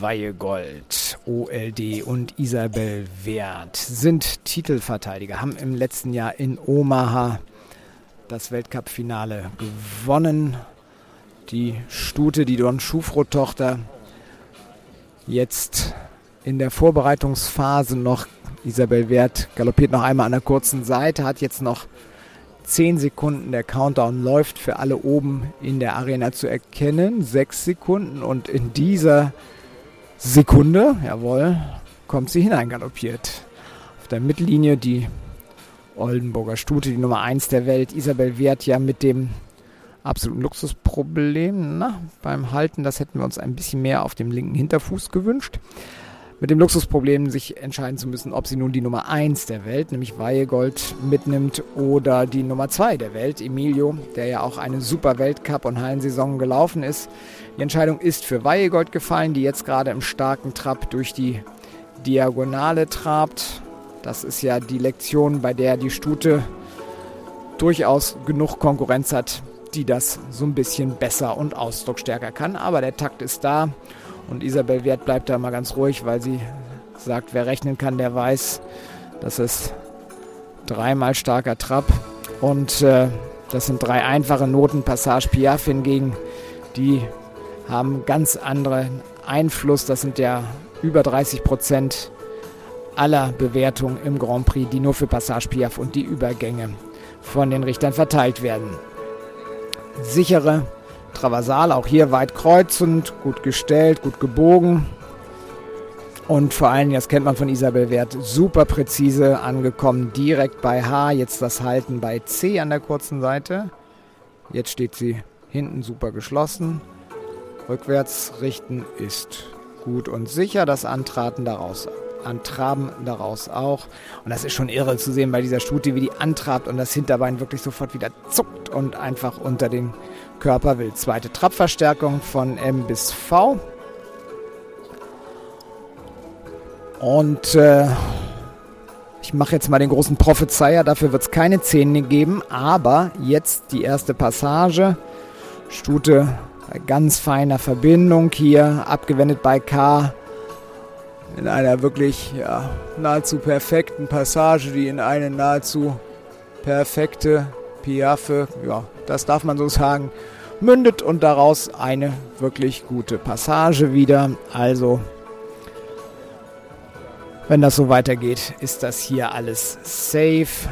Weihegold, OLD und Isabel Wert sind Titelverteidiger, haben im letzten Jahr in Omaha das Weltcup-Finale gewonnen. Die Stute, die Don Schufro-Tochter, jetzt in der Vorbereitungsphase noch. Isabel Wert galoppiert noch einmal an der kurzen Seite, hat jetzt noch 10 Sekunden. Der Countdown läuft für alle oben in der Arena zu erkennen. 6 Sekunden und in dieser Sekunde, jawohl, kommt sie hineingaloppiert. Auf der Mittellinie die Oldenburger Stute, die Nummer 1 der Welt. Isabel Wert ja mit dem absoluten Luxusproblem. Na, beim Halten, das hätten wir uns ein bisschen mehr auf dem linken Hinterfuß gewünscht. Mit dem Luxusproblem, sich entscheiden zu müssen, ob sie nun die Nummer 1 der Welt, nämlich Weihegold, mitnimmt oder die Nummer 2 der Welt, Emilio, der ja auch eine super Weltcup- und Hallensaison gelaufen ist. Die Entscheidung ist für Weihegold gefallen, die jetzt gerade im starken Trab durch die Diagonale trabt. Das ist ja die Lektion, bei der die Stute durchaus genug Konkurrenz hat, die das so ein bisschen besser und ausdrucksstärker kann. Aber der Takt ist da und Isabel Wert bleibt da mal ganz ruhig, weil sie sagt, wer rechnen kann, der weiß, das ist dreimal starker Trab und äh, das sind drei einfache Noten. Passage Piaf hingegen, die haben ganz anderen Einfluss. Das sind ja über 30 Prozent aller Bewertungen im Grand Prix, die nur für Passage Piaf und die Übergänge von den Richtern verteilt werden. Sichere Traversal, auch hier weit kreuzend, gut gestellt, gut gebogen. Und vor allem, das kennt man von Isabel Wert, super präzise angekommen, direkt bei H. Jetzt das Halten bei C an der kurzen Seite. Jetzt steht sie hinten super geschlossen. Rückwärts richten ist gut und sicher. Das Antraten daraus Antraben daraus auch. Und das ist schon irre zu sehen bei dieser Stute, wie die antrabt und das Hinterbein wirklich sofort wieder zuckt und einfach unter den Körper will. Zweite Trabverstärkung von M bis V. Und äh, ich mache jetzt mal den großen Prophezeier, dafür wird es keine Zähne geben, aber jetzt die erste Passage. Stute ganz feiner Verbindung hier, abgewendet bei K in einer wirklich ja, nahezu perfekten Passage, die in eine nahezu perfekte Piaffe, ja, das darf man so sagen, mündet und daraus eine wirklich gute Passage wieder. Also, wenn das so weitergeht, ist das hier alles safe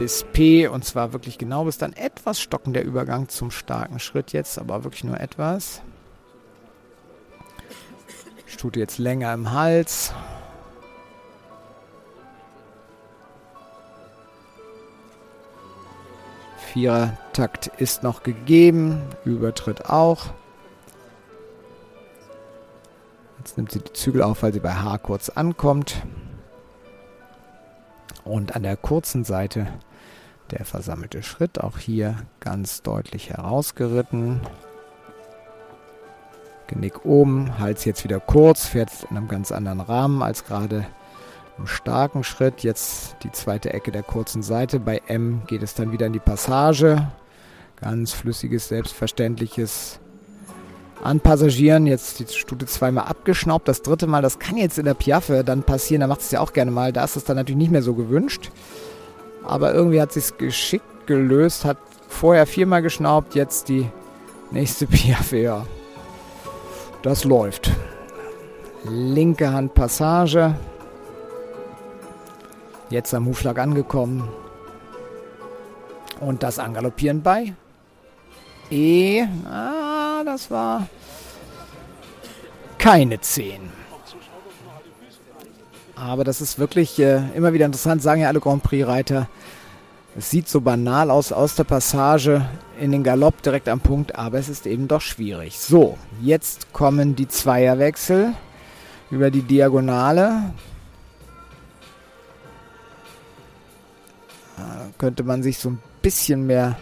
bis P und zwar wirklich genau bis dann etwas stocken der Übergang zum starken Schritt jetzt, aber wirklich nur etwas. Stute jetzt länger im Hals. Vierer Takt ist noch gegeben, Übertritt auch. Jetzt nimmt sie die Zügel auf, weil sie bei H kurz ankommt. Und an der kurzen Seite der versammelte Schritt, auch hier ganz deutlich herausgeritten. Genick oben, Hals jetzt wieder kurz, fährt in einem ganz anderen Rahmen als gerade im starken Schritt. Jetzt die zweite Ecke der kurzen Seite. Bei M geht es dann wieder in die Passage. Ganz flüssiges, selbstverständliches Anpassagieren. Jetzt die Stute zweimal abgeschnaubt. Das dritte Mal, das kann jetzt in der Piaffe dann passieren. Da macht es ja auch gerne mal. Da ist es dann natürlich nicht mehr so gewünscht. Aber irgendwie hat sich geschickt gelöst. Hat vorher viermal geschnaubt, jetzt die nächste Piaffe. Ja, das läuft. Linke Hand Passage. Jetzt am Hufschlag angekommen. Und das Angaloppieren bei E. Ah, das war keine 10. Aber das ist wirklich äh, immer wieder interessant, sagen ja alle Grand Prix-Reiter. Es sieht so banal aus aus der Passage in den Galopp direkt am Punkt, aber es ist eben doch schwierig. So, jetzt kommen die Zweierwechsel über die Diagonale. Da könnte man sich so ein bisschen mehr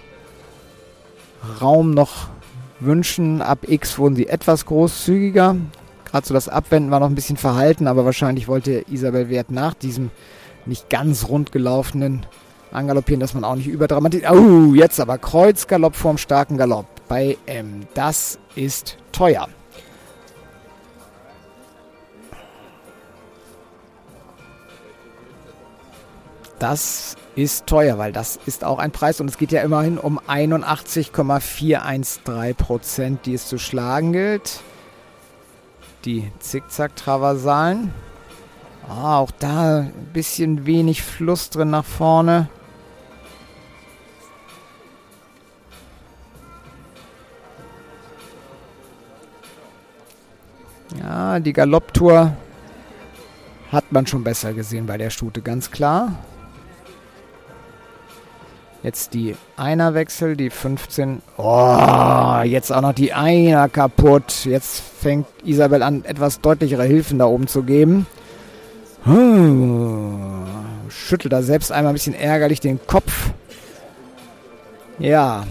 Raum noch wünschen. Ab X wurden sie etwas großzügiger. Gerade so das Abwenden war noch ein bisschen verhalten, aber wahrscheinlich wollte Isabel Wert nach diesem nicht ganz rund gelaufenen Angaloppieren, dass man auch nicht überdramatisch. Oh, jetzt aber Kreuzgalopp vorm starken Galopp bei M. Das ist teuer. Das ist teuer, weil das ist auch ein Preis und es geht ja immerhin um 81,413 Prozent, die es zu schlagen gilt. Die Zickzack-Traversalen. Ah, auch da ein bisschen wenig Fluss drin nach vorne. Ja, die Galopptour hat man schon besser gesehen bei der Stute, ganz klar. Jetzt die Einerwechsel, die 15. Oh, jetzt auch noch die Einer kaputt. Jetzt fängt Isabel an, etwas deutlichere Hilfen da oben zu geben. Schüttelt da selbst einmal ein bisschen ärgerlich den Kopf. Ja.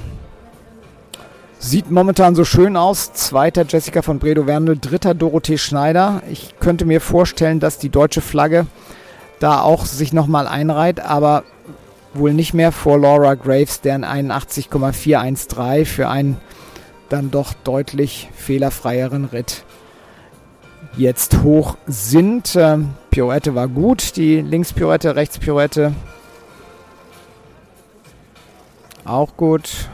Sieht momentan so schön aus. Zweiter Jessica von Bredow-Wernel, dritter Dorothee Schneider. Ich könnte mir vorstellen, dass die deutsche Flagge da auch sich nochmal einreiht, aber wohl nicht mehr vor Laura Graves, deren 81,413 für einen dann doch deutlich fehlerfreieren Ritt jetzt hoch sind. Ähm, Pirouette war gut, die Linkspirouette, Rechtspirouette auch gut.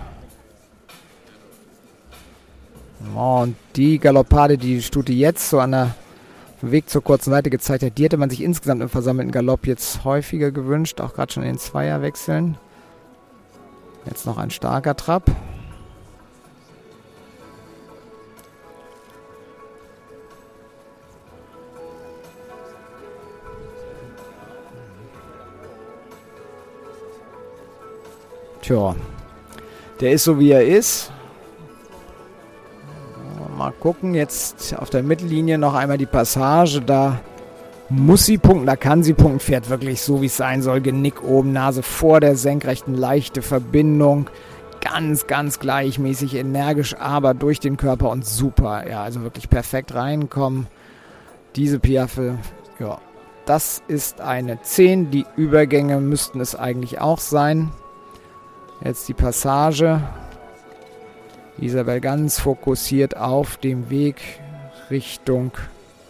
Oh, und die Galoppade, die Stute jetzt so an der Weg zur kurzen Seite gezeigt hat, die hätte man sich insgesamt im versammelten Galopp jetzt häufiger gewünscht, auch gerade schon in den Zweierwechseln. Jetzt noch ein starker Trab. Tja, der ist so wie er ist. Gucken, jetzt auf der Mittellinie noch einmal die Passage. Da muss sie punkten, da kann sie punkten. Fährt wirklich so, wie es sein soll. Genick oben, Nase vor der senkrechten, leichte Verbindung. Ganz, ganz gleichmäßig, energisch, aber durch den Körper und super. Ja, also wirklich perfekt reinkommen. Diese Piaffe, ja, das ist eine 10. Die Übergänge müssten es eigentlich auch sein. Jetzt die Passage. Isabel ganz fokussiert auf dem Weg Richtung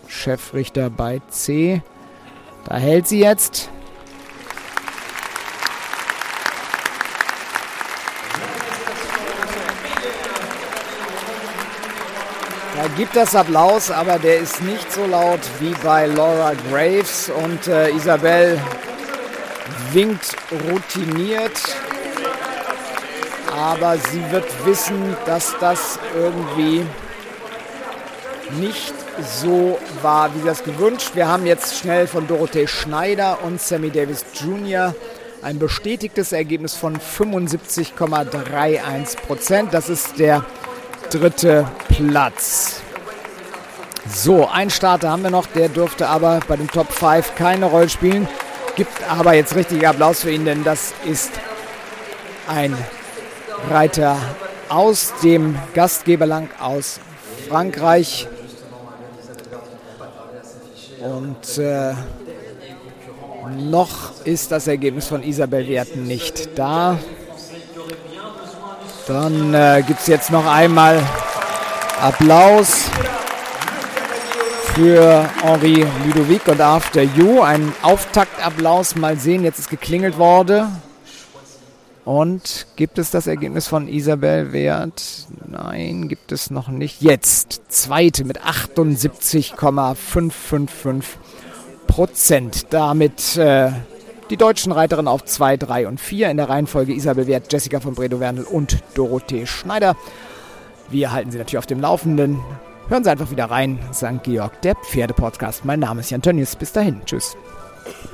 Chefrichter bei C. Da hält sie jetzt. Da gibt es Applaus, aber der ist nicht so laut wie bei Laura Graves und äh, Isabel winkt routiniert aber sie wird wissen, dass das irgendwie nicht so war, wie das gewünscht. Wir haben jetzt schnell von Dorothee Schneider und Sammy Davis Jr. ein bestätigtes Ergebnis von 75,31 Prozent. Das ist der dritte Platz. So, ein Starter haben wir noch, der dürfte aber bei den Top 5 keine Rolle spielen. Gibt aber jetzt richtig Applaus für ihn, denn das ist ein Reiter aus dem Gastgeberland aus Frankreich. Und äh, noch ist das Ergebnis von Isabel Werten nicht da. Dann äh, gibt es jetzt noch einmal Applaus für Henri Ludovic und After You. Ein Auftaktapplaus. Mal sehen, jetzt ist geklingelt worden. Und gibt es das Ergebnis von Isabel Wert? Nein, gibt es noch nicht. Jetzt, zweite mit 78,555 Prozent. Damit äh, die deutschen Reiterinnen auf 2, 3 und 4 in der Reihenfolge Isabel Wert, Jessica von Bredow-Wernel und Dorothee Schneider. Wir halten Sie natürlich auf dem Laufenden. Hören Sie einfach wieder rein. St. Georg, der Pferdepodcast. Mein Name ist Jan Tönnies. Bis dahin. Tschüss.